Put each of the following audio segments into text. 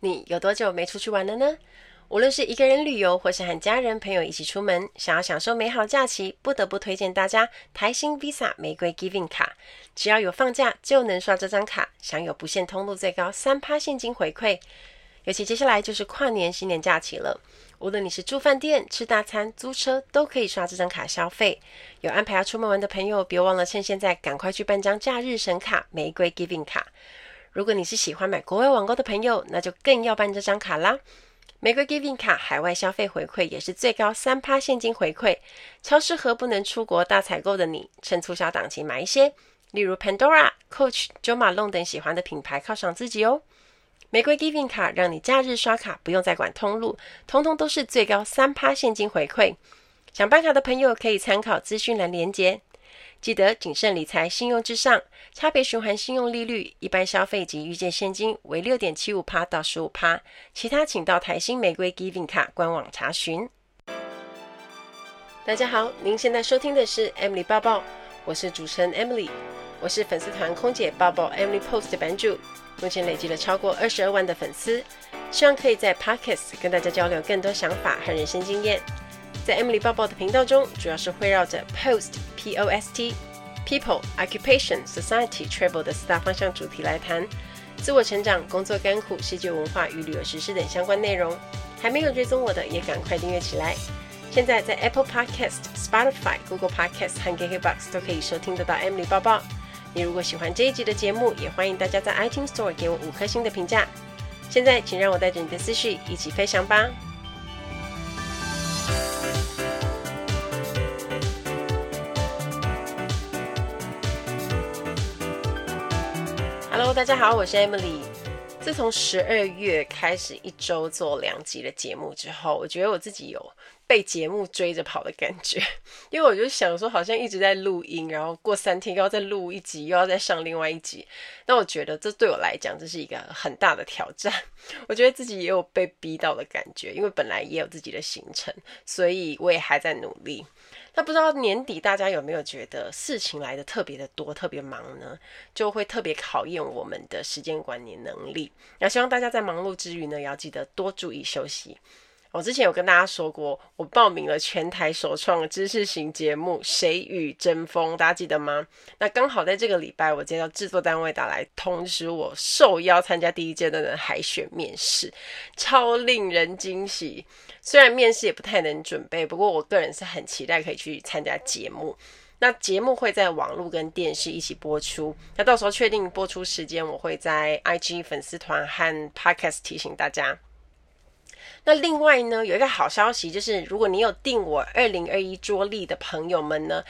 你有多久没出去玩了呢？无论是一个人旅游，或是和家人朋友一起出门，想要享受美好假期，不得不推荐大家台新 Visa 玫瑰 Giving 卡。只要有放假，就能刷这张卡，享有不限通路最高三趴现金回馈。尤其接下来就是跨年新年假期了，无论你是住饭店、吃大餐、租车，都可以刷这张卡消费。有安排要出门玩的朋友，别忘了趁现在赶快去办张假日神卡玫瑰 Giving 卡。如果你是喜欢买国外网购的朋友，那就更要办这张卡啦！玫瑰 Giving 卡海外消费回馈也是最高三趴现金回馈，超适合不能出国大采购的你，趁促销档期买一些，例如 Pandora、Coach、Jo Malone 等喜欢的品牌犒赏自己哦。玫瑰 Giving 卡让你假日刷卡不用再管通路，通通都是最高三趴现金回馈。想办卡的朋友可以参考资讯栏连接。记得谨慎理财，信用至上。差别循环信用利率，一般消费及预借现金为六点七五趴到十五趴，其他请到台新玫瑰 Giving 卡官网查询。大家好，您现在收听的是 Emily 报报，我是主持人 Emily，我是粉丝团空姐报报 Emily Post 的版主，目前累积了超过二十二万的粉丝，希望可以在 Podcast 跟大家交流更多想法和人生经验。在 Emily 报报的频道中，主要是围绕着 Post P O S T People Occupation Society Travel 的四大方向主题来谈自我成长、工作甘苦、世界文化与旅游时事等相关内容。还没有追踪我的，也赶快订阅起来。现在在 Apple Podcast、Spotify、Google Podcast 和 KKBox 都可以收听得到 Emily 报报。你如果喜欢这一集的节目，也欢迎大家在 iTunes Store 给我五颗星的评价。现在，请让我带着你的思绪一起飞翔吧。大家好，我是 Emily。自从十二月开始一周做两集的节目之后，我觉得我自己有被节目追着跑的感觉，因为我就想说，好像一直在录音，然后过三天又要再录一集，又要再上另外一集。那我觉得这对我来讲，这是一个很大的挑战。我觉得自己也有被逼到的感觉，因为本来也有自己的行程，所以我也还在努力。那不知道年底大家有没有觉得事情来的特别的多、特别忙呢？就会特别考验我们的时间管理能力。那希望大家在忙碌之余呢，也要记得多注意休息。我之前有跟大家说过，我报名了全台首创的知识型节目《谁与争锋》，大家记得吗？那刚好在这个礼拜，我接到制作单位打来通知我受邀参加第一阶段的海选面试，超令人惊喜。虽然面试也不太能准备，不过我个人是很期待可以去参加节目。那节目会在网络跟电视一起播出，那到时候确定播出时间，我会在 IG 粉丝团和 Podcast 提醒大家。那另外呢，有一个好消息，就是如果你有订我二零二一桌历的朋友们呢，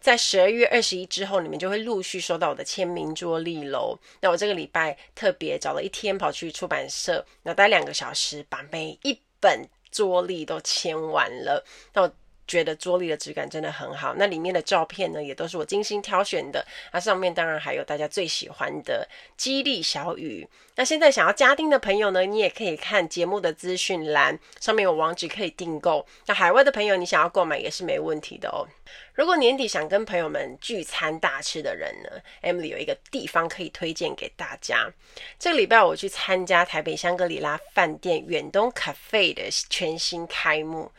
在十二月二十一之后，你们就会陆续收到我的签名桌历喽。那我这个礼拜特别找了一天跑去出版社，那待两个小时，把每一本桌历都签完了。那我。觉得桌历的质感真的很好，那里面的照片呢，也都是我精心挑选的。那上面当然还有大家最喜欢的激励小语。那现在想要加订的朋友呢，你也可以看节目的资讯栏，上面有网址可以订购。那海外的朋友，你想要购买也是没问题的哦。如果年底想跟朋友们聚餐大吃的人呢，Emily 有一个地方可以推荐给大家。这个礼拜我去参加台北香格里拉饭店远东 Cafe 的全新开幕。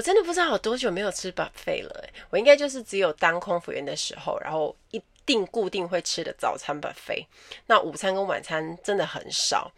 我真的不知道有多久没有吃 buffet 了，我应该就是只有当空服员的时候，然后一定固定会吃的早餐 buffet，那午餐跟晚餐真的很少，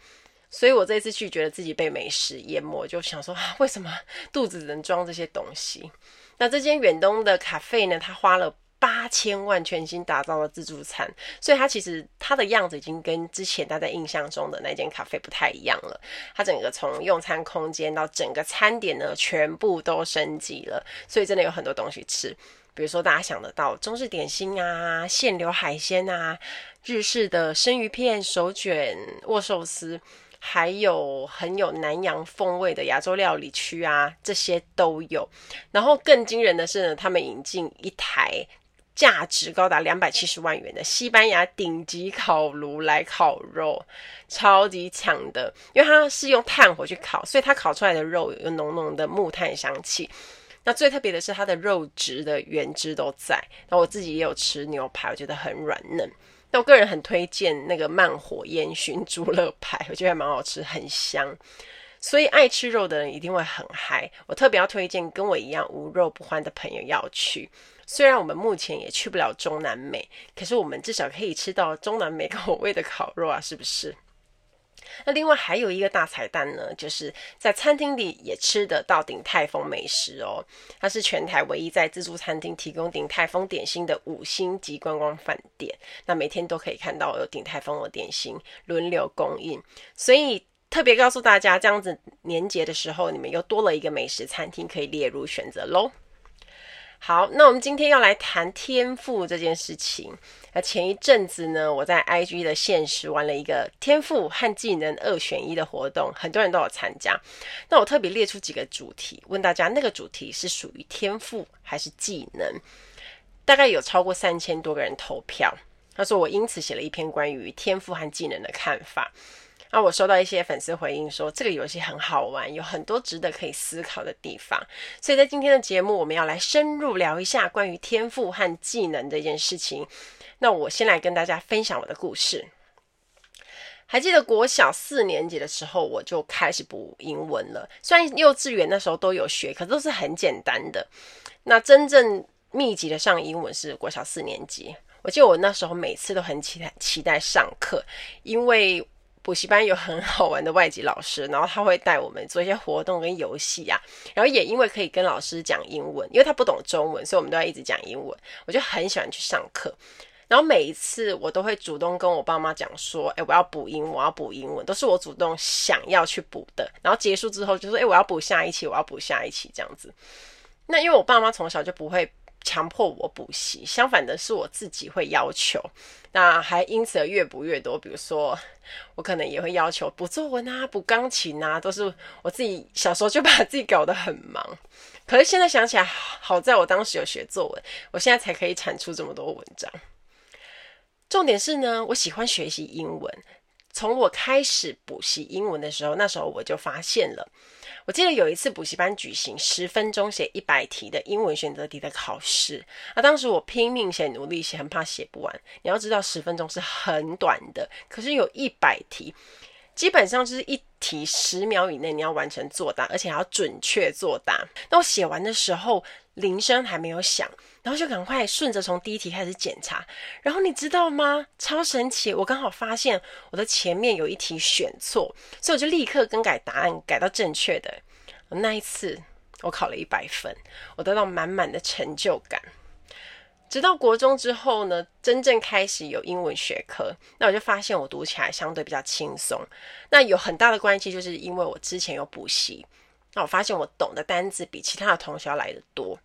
所以我这次去觉得自己被美食淹没，就想说啊为什么肚子能装这些东西？那这间远东的 cafe 呢，它花了。八千万全新打造的自助餐，所以它其实它的样子已经跟之前大家印象中的那间咖啡不太一样了。它整个从用餐空间到整个餐点呢，全部都升级了，所以真的有很多东西吃。比如说大家想得到中式点心啊、现流海鲜啊、日式的生鱼片、手卷、握寿司，还有很有南洋风味的亚洲料理区啊，这些都有。然后更惊人的是呢，他们引进一台。价值高达两百七十万元的西班牙顶级烤炉来烤肉，超级强的，因为它是用炭火去烤，所以它烤出来的肉有浓浓的木炭香气。那最特别的是它的肉质的原汁都在。那我自己也有吃牛排，我觉得很软嫩。那我个人很推荐那个慢火烟熏猪肋排，我觉得还蛮好吃，很香。所以爱吃肉的人一定会很嗨。我特别要推荐跟我一样无肉不欢的朋友要去。虽然我们目前也去不了中南美，可是我们至少可以吃到中南美 口味的烤肉啊，是不是？那另外还有一个大彩蛋呢，就是在餐厅里也吃得到鼎泰丰美食哦。它是全台唯一在自助餐厅提供鼎泰丰点心的五星级观光饭店。那每天都可以看到有鼎泰丰的点心轮流供应，所以。特别告诉大家，这样子年节的时候，你们又多了一个美食餐厅可以列入选择喽。好，那我们今天要来谈天赋这件事情。那前一阵子呢，我在 IG 的限时玩了一个天赋和技能二选一的活动，很多人都有参加。那我特别列出几个主题，问大家那个主题是属于天赋还是技能？大概有超过三千多个人投票。他说我因此写了一篇关于天赋和技能的看法。那我收到一些粉丝回应说，这个游戏很好玩，有很多值得可以思考的地方。所以在今天的节目，我们要来深入聊一下关于天赋和技能这件事情。那我先来跟大家分享我的故事。还记得国小四年级的时候，我就开始补英文了。虽然幼稚园那时候都有学，可都是很简单的。那真正密集的上英文是国小四年级。我记得我那时候每次都很期待期待上课，因为补习班有很好玩的外籍老师，然后他会带我们做一些活动跟游戏啊，然后也因为可以跟老师讲英文，因为他不懂中文，所以我们都要一直讲英文，我就很喜欢去上课。然后每一次我都会主动跟我爸妈讲说，哎，我要补英，我要补英文，都是我主动想要去补的。然后结束之后就说，哎，我要补下一期，我要补下一期这样子。那因为我爸妈从小就不会。强迫我补习，相反的是我自己会要求，那还因此而越补越多。比如说，我可能也会要求补作文啊、补钢琴啊，都是我自己小时候就把自己搞得很忙。可是现在想起来，好在我当时有学作文，我现在才可以产出这么多文章。重点是呢，我喜欢学习英文。从我开始补习英文的时候，那时候我就发现了。我记得有一次补习班举行十分钟写一百题的英文选择题的考试，啊，当时我拼命写、努力写，很怕写不完。你要知道，十分钟是很短的，可是有一百题，基本上就是一题十秒以内你要完成作答，而且还要准确作答。那我写完的时候，铃声还没有响，然后就赶快顺着从第一题开始检查。然后你知道吗？超神奇！我刚好发现我的前面有一题选错，所以我就立刻更改答案，改到正确的。那一次我考了一百分，我得到满满的成就感。直到国中之后呢，真正开始有英文学科，那我就发现我读起来相对比较轻松。那有很大的关系，就是因为我之前有补习。那我发现我懂的单字比其他的同学要来得多，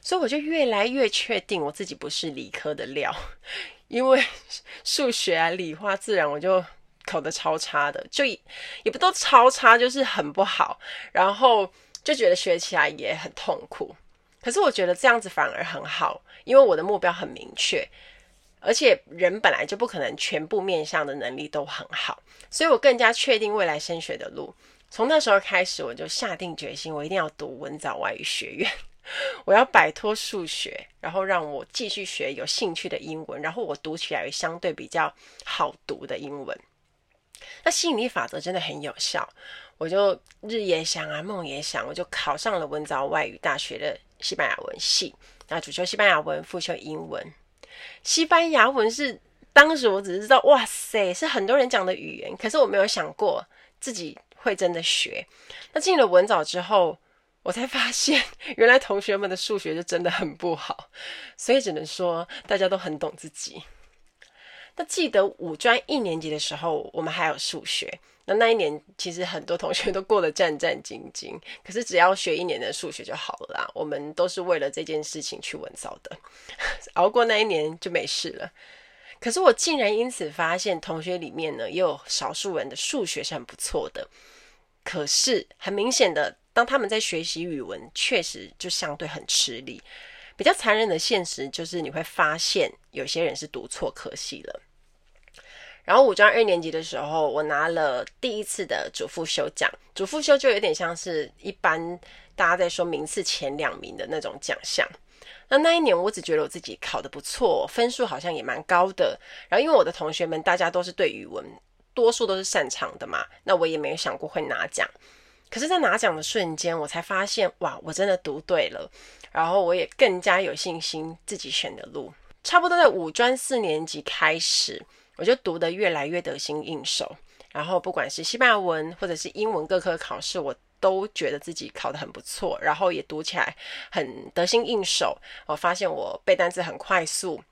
所以我就越来越确定我自己不是理科的料，因为数学啊、理化、自然我就考得超差的，就也不都超差，就是很不好，然后就觉得学起来也很痛苦。可是我觉得这样子反而很好，因为我的目标很明确，而且人本来就不可能全部面向的能力都很好，所以我更加确定未来升学的路。从那时候开始，我就下定决心，我一定要读文藻外语学院。我要摆脱数学，然后让我继续学有兴趣的英文，然后我读起来相对比较好读的英文。那吸引力法则真的很有效，我就日也想啊，梦也想，我就考上了文藻外语大学的西班牙文系，那主修西班牙文，副修英文。西班牙文是当时我只是知道，哇塞，是很多人讲的语言，可是我没有想过自己。会真的学，那进了文藻之后，我才发现原来同学们的数学就真的很不好，所以只能说大家都很懂自己。那记得五专一年级的时候，我们还有数学，那那一年其实很多同学都过得战战兢兢，可是只要学一年的数学就好了啦。我们都是为了这件事情去文藻的，熬过那一年就没事了。可是我竟然因此发现，同学里面呢，也有少数人的数学是很不错的。可是很明显的，当他们在学习语文，确实就相对很吃力。比较残忍的现实就是，你会发现有些人是读错科系了。然后五专二年级的时候，我拿了第一次的主副修奖。主副修就有点像是一般大家在说名次前两名的那种奖项。那那一年我只觉得我自己考得不错，分数好像也蛮高的。然后因为我的同学们大家都是对语文多数都是擅长的嘛，那我也没有想过会拿奖。可是，在拿奖的瞬间，我才发现，哇，我真的读对了。然后我也更加有信心自己选的路。差不多在五专四年级开始，我就读得越来越得心应手。然后不管是西班牙文或者是英文各科考试，我都觉得自己考得很不错，然后也读起来很得心应手。我发现我背单词很快速。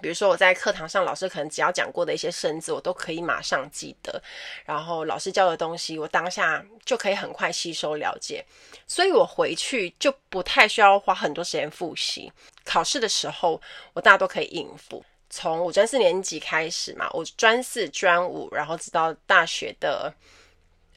比如说我在课堂上，老师可能只要讲过的一些生字，我都可以马上记得。然后老师教的东西，我当下就可以很快吸收了解。所以我回去就不太需要花很多时间复习。考试的时候，我大家都可以应付。从五专四年级开始嘛，我专四、专五，然后直到大学的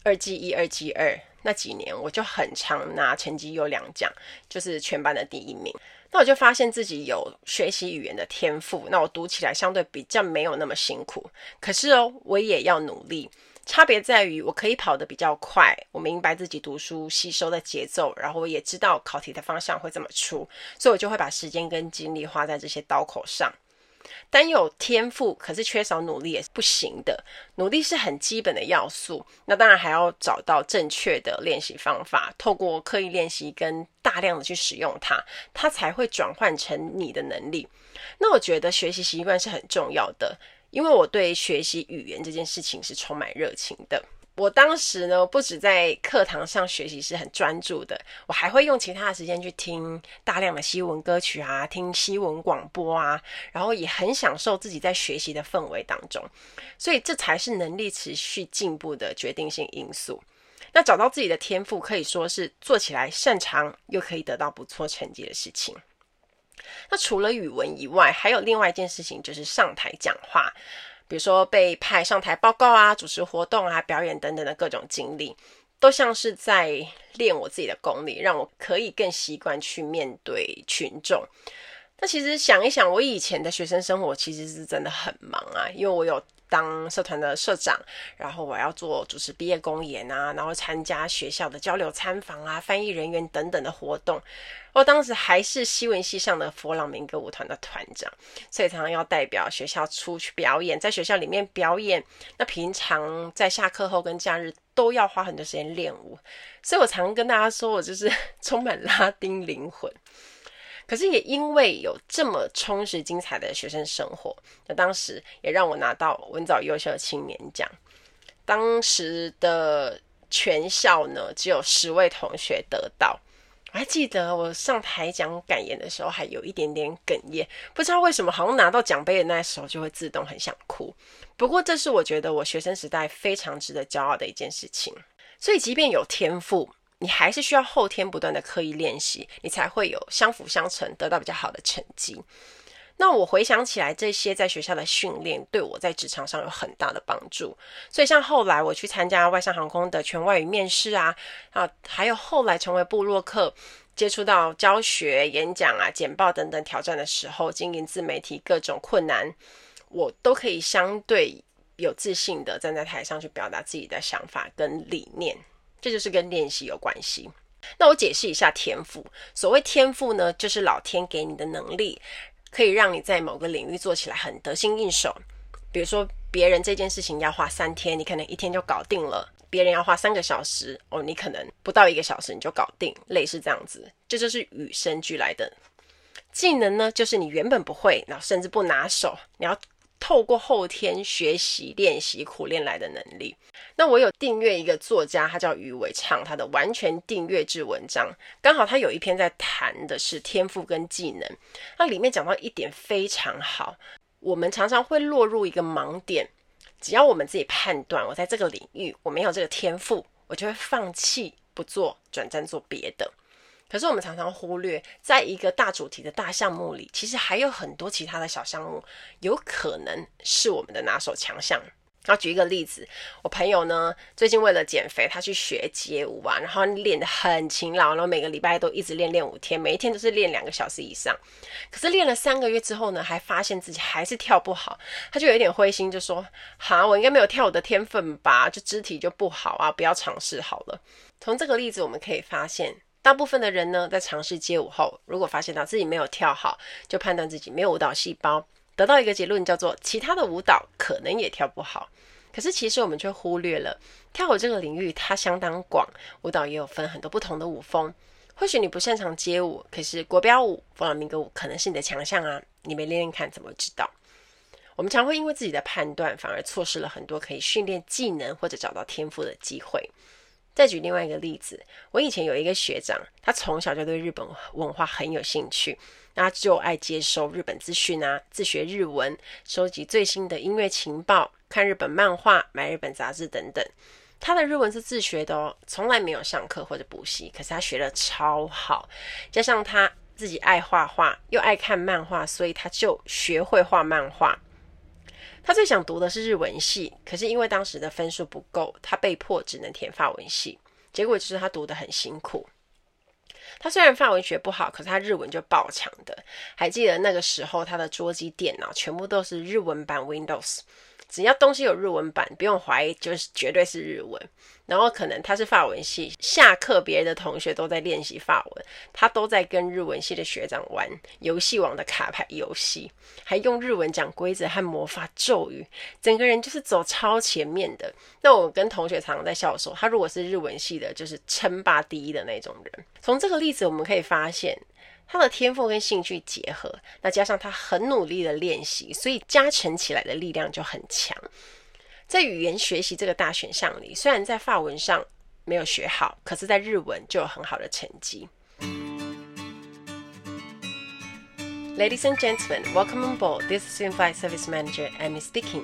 二技一、二技二那几年，我就很常拿成绩优良奖，就是全班的第一名。那我就发现自己有学习语言的天赋，那我读起来相对比较没有那么辛苦。可是哦，我也要努力。差别在于，我可以跑得比较快，我明白自己读书吸收的节奏，然后我也知道考题的方向会怎么出，所以我就会把时间跟精力花在这些刀口上。单有天赋，可是缺少努力也是不行的。努力是很基本的要素，那当然还要找到正确的练习方法，透过刻意练习跟大量的去使用它，它才会转换成你的能力。那我觉得学习习惯是很重要的，因为我对学习语言这件事情是充满热情的。我当时呢，不止在课堂上学习是很专注的，我还会用其他的时间去听大量的西文歌曲啊，听西文广播啊，然后也很享受自己在学习的氛围当中，所以这才是能力持续进步的决定性因素。那找到自己的天赋，可以说是做起来擅长又可以得到不错成绩的事情。那除了语文以外，还有另外一件事情，就是上台讲话。比如说被派上台报告啊、主持活动啊、表演等等的各种经历，都像是在练我自己的功力，让我可以更习惯去面对群众。那其实想一想，我以前的学生生活其实是真的很忙啊，因为我有。当社团的社长，然后我要做主持毕业公演啊，然后参加学校的交流参访啊、翻译人员等等的活动。我当时还是西文系上的佛朗明哥舞团的团长，所以常常要代表学校出去表演，在学校里面表演。那平常在下课后跟假日都要花很多时间练舞，所以我常跟大家说，我就是充满拉丁灵魂。可是也因为有这么充实精彩的学生生活，那当时也让我拿到文藻优秀青年奖。当时的全校呢，只有十位同学得到。我还记得我上台讲感言的时候，还有一点点哽咽，不知道为什么，好像拿到奖杯的那时候就会自动很想哭。不过这是我觉得我学生时代非常值得骄傲的一件事情。所以即便有天赋，你还是需要后天不断的刻意练习，你才会有相辅相成，得到比较好的成绩。那我回想起来，这些在学校的训练对我在职场上有很大的帮助。所以像后来我去参加外商航空的全外语面试啊，啊，还有后来成为部落客，接触到教学、演讲啊、简报等等挑战的时候，经营自媒体各种困难，我都可以相对有自信的站在台上去表达自己的想法跟理念。这就是跟练习有关系。那我解释一下天赋。所谓天赋呢，就是老天给你的能力，可以让你在某个领域做起来很得心应手。比如说，别人这件事情要花三天，你可能一天就搞定了；别人要花三个小时，哦，你可能不到一个小时你就搞定。类似这样子，这就是与生俱来的技能呢，就是你原本不会，然后甚至不拿手，你要。透过后天学习、练习、苦练来的能力。那我有订阅一个作家，他叫于伟畅，他的完全订阅制文章，刚好他有一篇在谈的是天赋跟技能。那里面讲到一点非常好，我们常常会落入一个盲点，只要我们自己判断我在这个领域我没有这个天赋，我就会放弃不做，转战做别的。可是我们常常忽略，在一个大主题的大项目里，其实还有很多其他的小项目，有可能是我们的拿手强项。然后举一个例子，我朋友呢，最近为了减肥，他去学街舞啊，然后练得很勤劳，然后每个礼拜都一直练练五天，每一天都是练两个小时以上。可是练了三个月之后呢，还发现自己还是跳不好，他就有一点灰心，就说：“哈，我应该没有跳舞的天分吧？就肢体就不好啊，不要尝试好了。”从这个例子我们可以发现。大部分的人呢，在尝试街舞后，如果发现到自己没有跳好，就判断自己没有舞蹈细胞，得到一个结论叫做其他的舞蹈可能也跳不好。可是其实我们却忽略了跳舞这个领域，它相当广，舞蹈也有分很多不同的舞风。或许你不擅长街舞，可是国标舞、弗朗明哥舞可能是你的强项啊！你没练练看，怎么知道？我们常会因为自己的判断，反而错失了很多可以训练技能或者找到天赋的机会。再举另外一个例子，我以前有一个学长，他从小就对日本文化很有兴趣，那就爱接收日本资讯啊，自学日文，收集最新的音乐情报，看日本漫画，买日本杂志等等。他的日文是自学的哦，从来没有上课或者补习，可是他学得超好，加上他自己爱画画，又爱看漫画，所以他就学会画漫画。他最想读的是日文系，可是因为当时的分数不够，他被迫只能填法文系。结果就是他读得很辛苦。他虽然法文学不好，可是他日文就爆强的。还记得那个时候，他的桌机电脑全部都是日文版 Windows。只要东西有日文版，不用怀疑，就是绝对是日文。然后可能他是法文系，下课别的同学都在练习法文，他都在跟日文系的学长玩游戏王的卡牌游戏，还用日文讲规则和魔法咒语，整个人就是走超前面的。那我跟同学常常在笑说，他如果是日文系的，就是称霸第一的那种人。从这个例子我们可以发现。他的天赋跟兴趣结合，那加上他很努力的练习，所以加成起来的力量就很强。在语言学习这个大选项里，虽然在法文上没有学好，可是在日文就有很好的成绩。Ladies and gentlemen, welcome on board. This is In-flight Service Manager Amy speaking.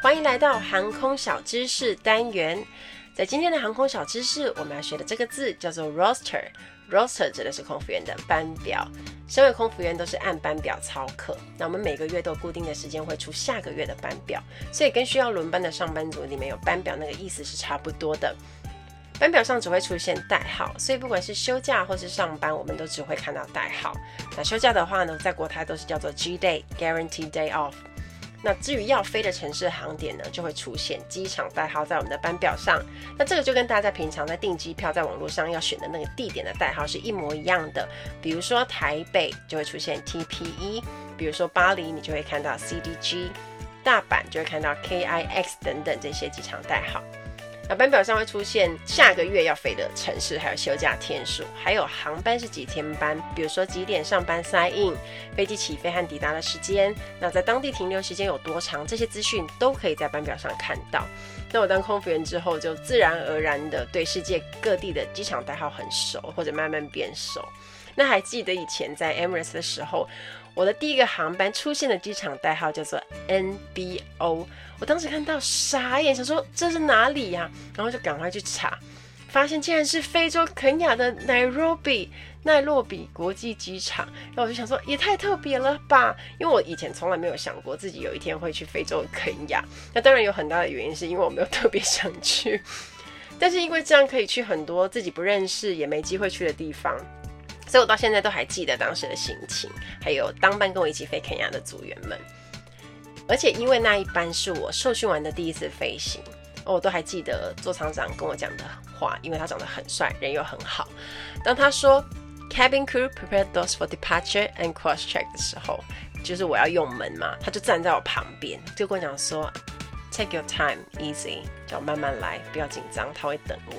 欢迎来到航空小知识单元。在今天的航空小知识，我们要学的这个字叫做 roster。Roster 指的是空服员的班表。身为空服员，都是按班表操课。那我们每个月都固定的时间会出下个月的班表，所以跟需要轮班的上班族里面有班表那个意思是差不多的。班表上只会出现代号，所以不管是休假或是上班，我们都只会看到代号。那休假的话呢，在国泰都是叫做 G Day，Guaranteed Day Off。那至于要飞的城市航点呢，就会出现机场代号在我们的班表上。那这个就跟大家平常在订机票，在网络上要选的那个地点的代号是一模一样的。比如说台北就会出现 TPE，比如说巴黎你就会看到 CDG，大阪就会看到 KIX 等等这些机场代号。那班表上会出现下个月要飞的城市，还有休假天数，还有航班是几天班，比如说几点上班 sign in，飞机起飞和抵达的时间，那在当地停留时间有多长，这些资讯都可以在班表上看到。那我当空服员之后，就自然而然的对世界各地的机场代号很熟，或者慢慢变熟。那还记得以前在 Emirates 的时候，我的第一个航班出现的机场代号叫做 NBO，我当时看到傻眼，想说这是哪里呀？然后就赶快去查，发现竟然是非洲肯亚的 Nairobi 奈洛比国际机场。然后我就想说，也太特别了吧！因为我以前从来没有想过自己有一天会去非洲肯亚。那当然有很大的原因是因为我没有特别想去，但是因为这样可以去很多自己不认识也没机会去的地方。所以我到现在都还记得当时的心情，还有当班跟我一起飞肯亚的组员们。而且因为那一班是我受训完的第一次飞行，我都还记得座舱长跟我讲的话，因为他长得很帅，人又很好。当他说 “Cabin crew prepare doors for departure and cross check” 的时候，就是我要用门嘛，他就站在我旁边，就跟我讲说 “Take your time, easy”，叫我慢慢来，不要紧张，他会等我。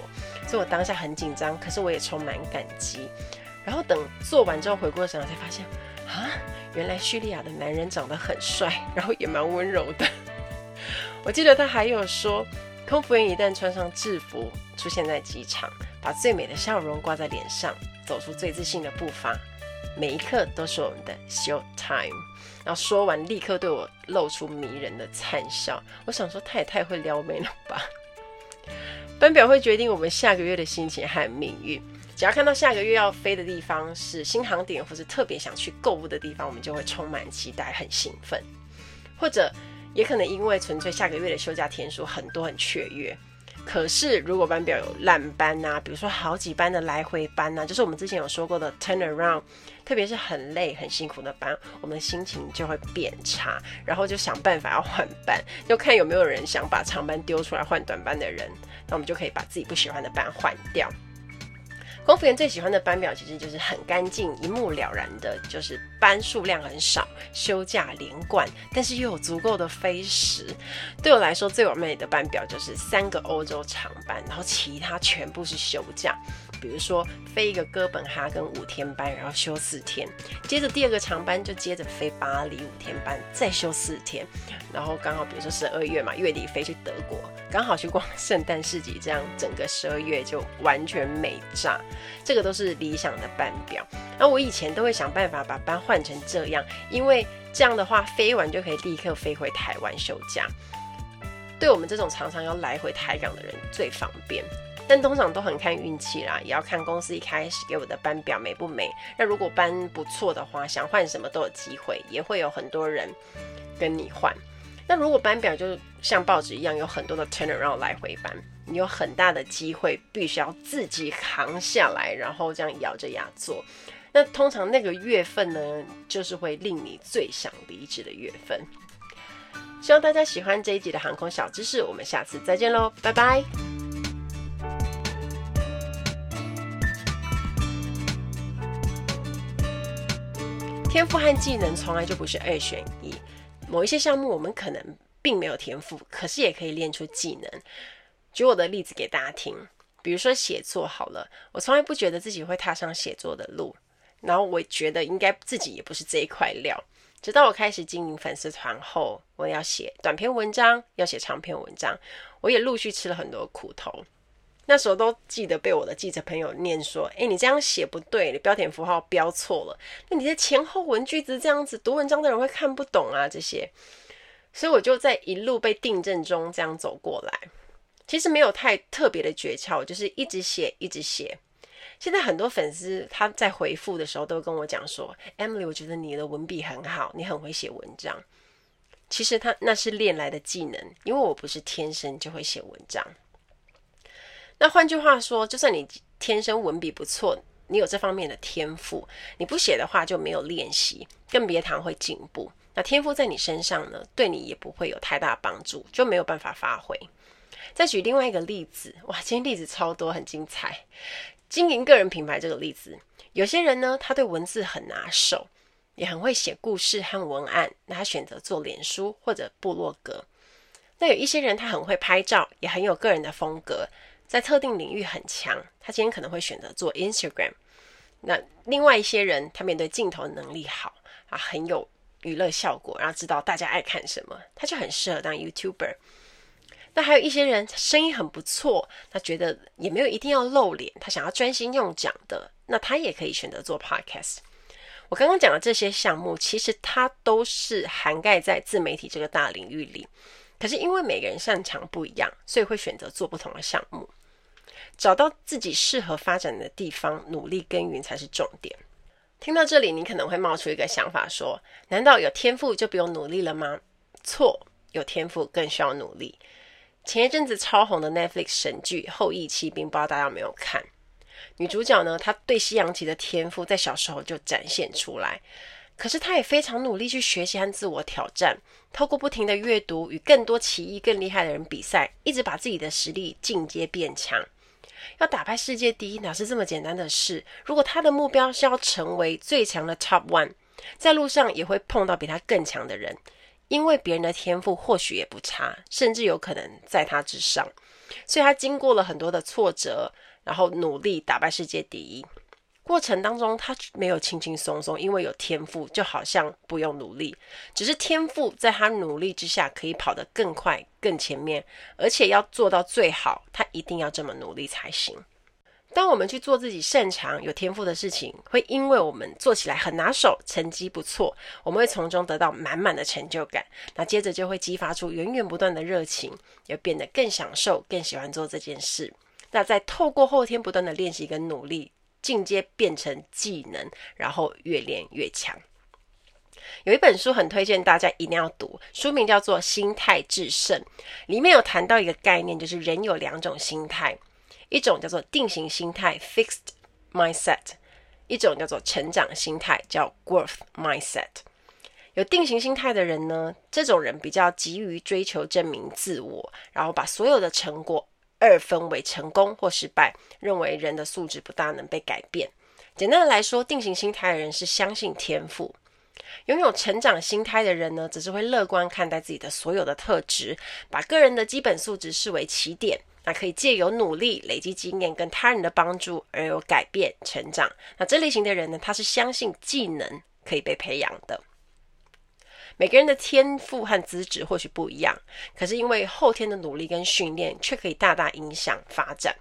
所以我当下很紧张，可是我也充满感激。然后等做完之后回过神来，才发现啊，原来叙利亚的男人长得很帅，然后也蛮温柔的。我记得他还有说，空服员一旦穿上制服出现在机场，把最美的笑容挂在脸上，走出最自信的步伐，每一刻都是我们的 show time。然后说完，立刻对我露出迷人的灿笑。我想说，他也太会撩妹了吧？班表会决定我们下个月的心情和命运。只要看到下个月要飞的地方是新航点，或是特别想去购物的地方，我们就会充满期待，很兴奋。或者也可能因为纯粹下个月的休假天数很多，很雀跃。可是如果班表有烂班呐、比如说好几班的来回班呐、就是我们之前有说过的 turn around，特别是很累很辛苦的班，我们的心情就会变差，然后就想办法要换班，就看有没有人想把长班丢出来换短班的人，那我们就可以把自己不喜欢的班换掉。空服员最喜欢的班表其实就是很干净、一目了然的，就是班数量很少，休假连贯，但是又有足够的飞时。对我来说，最完美的班表就是三个欧洲长班，然后其他全部是休假。比如说飞一个哥本哈根五天班，然后休四天，接着第二个长班就接着飞巴黎五天班，再休四天，然后刚好比如说十二月嘛，月底飞去德国，刚好去逛圣诞市集，这样整个十二月就完全美炸。这个都是理想的班表。那我以前都会想办法把班换成这样，因为这样的话飞完就可以立刻飞回台湾休假，对我们这种常常要来回台港的人最方便。但通常都很看运气啦，也要看公司一开始给我的班表美不美。那如果班不错的话，想换什么都有机会，也会有很多人跟你换。那如果班表就像报纸一样，有很多的 turnaround 来回班，你有很大的机会必须要自己扛下来，然后这样咬着牙做。那通常那个月份呢，就是会令你最想离职的月份。希望大家喜欢这一集的航空小知识，我们下次再见喽，拜拜。天赋和技能从来就不是二选一。某一些项目我们可能并没有天赋，可是也可以练出技能。举我的例子给大家听，比如说写作好了，我从来不觉得自己会踏上写作的路，然后我觉得应该自己也不是这一块料。直到我开始经营粉丝团后，我要写短篇文章，要写长篇文章，我也陆续吃了很多苦头。那时候都记得被我的记者朋友念说：“诶，你这样写不对，你标点符号标错了。那你的前后文句子这样子，读文章的人会看不懂啊。”这些，所以我就在一路被订正中这样走过来。其实没有太特别的诀窍，就是一直写，一直写。现在很多粉丝他在回复的时候都跟我讲说：“Emily，我觉得你的文笔很好，你很会写文章。”其实他那是练来的技能，因为我不是天生就会写文章。那换句话说，就算你天生文笔不错，你有这方面的天赋，你不写的话就没有练习，更别谈会进步。那天赋在你身上呢，对你也不会有太大帮助，就没有办法发挥。再举另外一个例子，哇，今天例子超多，很精彩。经营个人品牌这个例子，有些人呢，他对文字很拿手，也很会写故事和文案，那他选择做脸书或者部落格。那有一些人他很会拍照，也很有个人的风格。在特定领域很强，他今天可能会选择做 Instagram。那另外一些人，他面对镜头能力好啊，很有娱乐效果，然后知道大家爱看什么，他就很适合当 YouTuber。那还有一些人声音很不错，他觉得也没有一定要露脸，他想要专心用讲的，那他也可以选择做 Podcast。我刚刚讲的这些项目，其实它都是涵盖在自媒体这个大领域里。可是因为每个人擅长不一样，所以会选择做不同的项目。找到自己适合发展的地方，努力耕耘才是重点。听到这里，你可能会冒出一个想法说：难道有天赋就不用努力了吗？错，有天赋更需要努力。前一阵子超红的 Netflix 神剧《后翼弃兵》，不知道大家有没有看？女主角呢，她对西洋棋的天赋在小时候就展现出来。可是他也非常努力去学习和自我挑战，透过不停的阅读，与更多棋艺更厉害的人比赛，一直把自己的实力进阶变强。要打败世界第一，哪是这么简单的事？如果他的目标是要成为最强的 Top One，在路上也会碰到比他更强的人，因为别人的天赋或许也不差，甚至有可能在他之上。所以他经过了很多的挫折，然后努力打败世界第一。过程当中，他没有轻轻松松，因为有天赋，就好像不用努力。只是天赋在他努力之下，可以跑得更快、更前面，而且要做到最好，他一定要这么努力才行。当我们去做自己擅长、有天赋的事情，会因为我们做起来很拿手，成绩不错，我们会从中得到满满的成就感。那接着就会激发出源源不断的热情，也变得更享受、更喜欢做这件事。那再透过后天不断的练习跟努力。进阶变成技能，然后越练越强。有一本书很推荐大家一定要读，书名叫做《心态致胜》，里面有谈到一个概念，就是人有两种心态，一种叫做定型心态 （fixed mindset），一种叫做成长心态，叫 growth mindset。有定型心态的人呢，这种人比较急于追求证明自我，然后把所有的成果二分为成功或失败，认为人的素质不大能被改变。简单的来说，定型心态的人是相信天赋；拥有成长心态的人呢，则是会乐观看待自己的所有的特质，把个人的基本素质视为起点，那可以借由努力累积经验跟他人的帮助而有改变成长。那这类型的人呢，他是相信技能可以被培养的。每个人的天赋和资质或许不一样，可是因为后天的努力跟训练，却可以大大影响发展。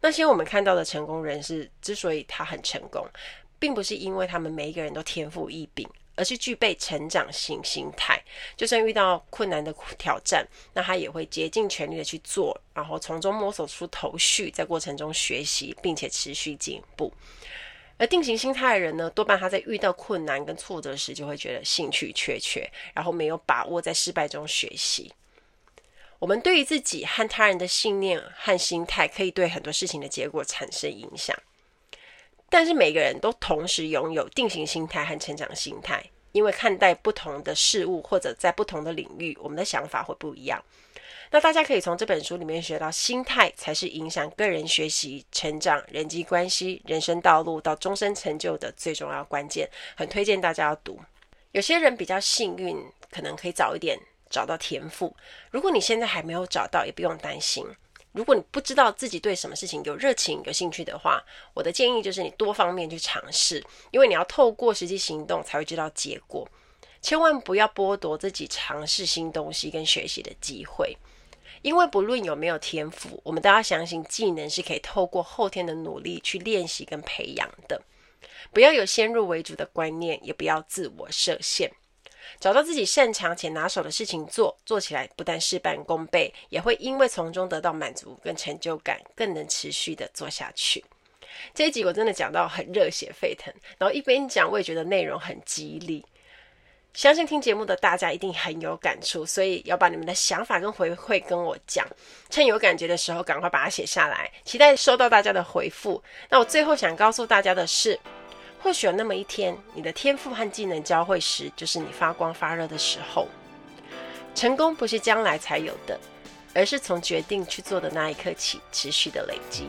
那些我们看到的成功人士，之所以他很成功，并不是因为他们每一个人都天赋异禀，而是具备成长型心态。就算遇到困难的挑战，那他也会竭尽全力的去做，然后从中摸索出头绪，在过程中学习，并且持续进步。而定型心态的人呢，多半他在遇到困难跟挫折时，就会觉得兴趣缺缺，然后没有把握在失败中学习。我们对于自己和他人的信念和心态，可以对很多事情的结果产生影响。但是每个人都同时拥有定型心态和成长心态，因为看待不同的事物或者在不同的领域，我们的想法会不一样。那大家可以从这本书里面学到，心态才是影响个人学习、成长、人际关系、人生道路到终身成就的最重要关键。很推荐大家要读。有些人比较幸运，可能可以早一点找到天赋。如果你现在还没有找到，也不用担心。如果你不知道自己对什么事情有热情、有兴趣的话，我的建议就是你多方面去尝试，因为你要透过实际行动才会知道结果。千万不要剥夺自己尝试新东西跟学习的机会。因为不论有没有天赋，我们都要相信技能是可以透过后天的努力去练习跟培养的。不要有先入为主的观念，也不要自我设限。找到自己擅长且拿手的事情做，做起来不但事半功倍，也会因为从中得到满足跟成就感，更能持续的做下去。这一集我真的讲到很热血沸腾，然后一边讲我也觉得内容很激励。相信听节目的大家一定很有感触，所以要把你们的想法跟回馈跟我讲。趁有感觉的时候，赶快把它写下来，期待收到大家的回复。那我最后想告诉大家的是，或许有那么一天，你的天赋和技能交汇时，就是你发光发热的时候。成功不是将来才有的，而是从决定去做的那一刻起，持续的累积。